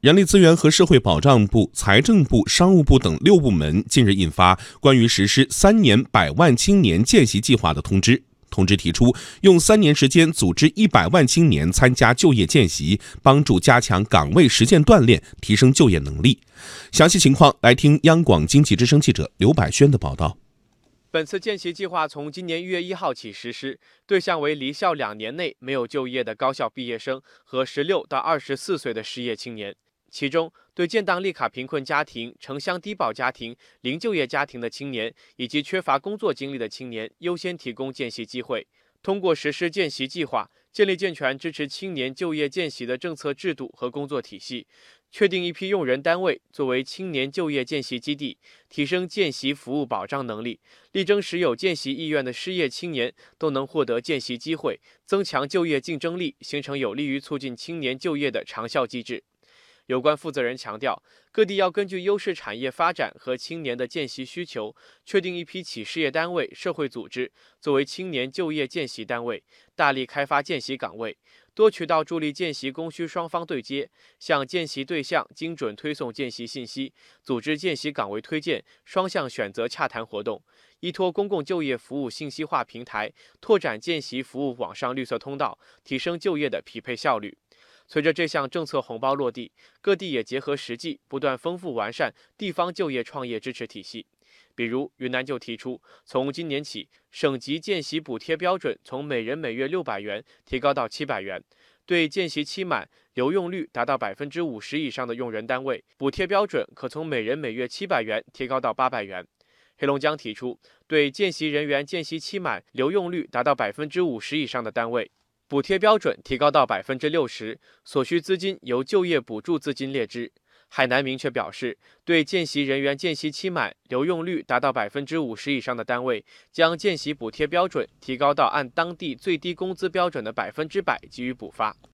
人力资源和社会保障部、财政部、商务部等六部门近日印发关于实施三年百万青年见习计划的通知。通知提出，用三年时间组织一百万青年参加就业见习，帮助加强岗位实践锻炼，提升就业能力。详细情况来听央广经济之声记者刘百轩的报道。本次见习计划从今年一月一号起实施，对象为离校两年内没有就业的高校毕业生和十六到二十四岁的失业青年。其中，对建档立卡贫困家庭、城乡低保家庭、零就业家庭的青年，以及缺乏工作经历的青年，优先提供见习机会。通过实施见习计划，建立健全支持青年就业见习的政策制度和工作体系，确定一批用人单位作为青年就业见习基地，提升见习服务保障能力，力争使有见习意愿的失业青年都能获得见习机会，增强就业竞争力，形成有利于促进青年就业的长效机制。有关负责人强调，各地要根据优势产业发展和青年的见习需求，确定一批企事业单位、社会组织作为青年就业见习单位，大力开发见习岗位，多渠道助力见习供需双方对接，向见习对象精准推送见习信息，组织见习岗位推荐、双向选择洽谈活动，依托公共就业服务信息化平台，拓展见习服务网上绿色通道，提升就业的匹配效率。随着这项政策红包落地，各地也结合实际，不断丰富完善地方就业创业支持体系。比如，云南就提出，从今年起，省级见习补贴标准从每人每月六百元提高到七百元；对见习期满、留用率达到百分之五十以上的用人单位，补贴标准可从每人每月七百元提高到八百元。黑龙江提出，对见习人员见习期满、留用率达到百分之五十以上的单位。补贴标准提高到百分之六十，所需资金由就业补助资金列支。海南明确表示，对见习人员见习期满、留用率达到百分之五十以上的单位，将见习补贴标准提高到按当地最低工资标准的百分之百给予补发。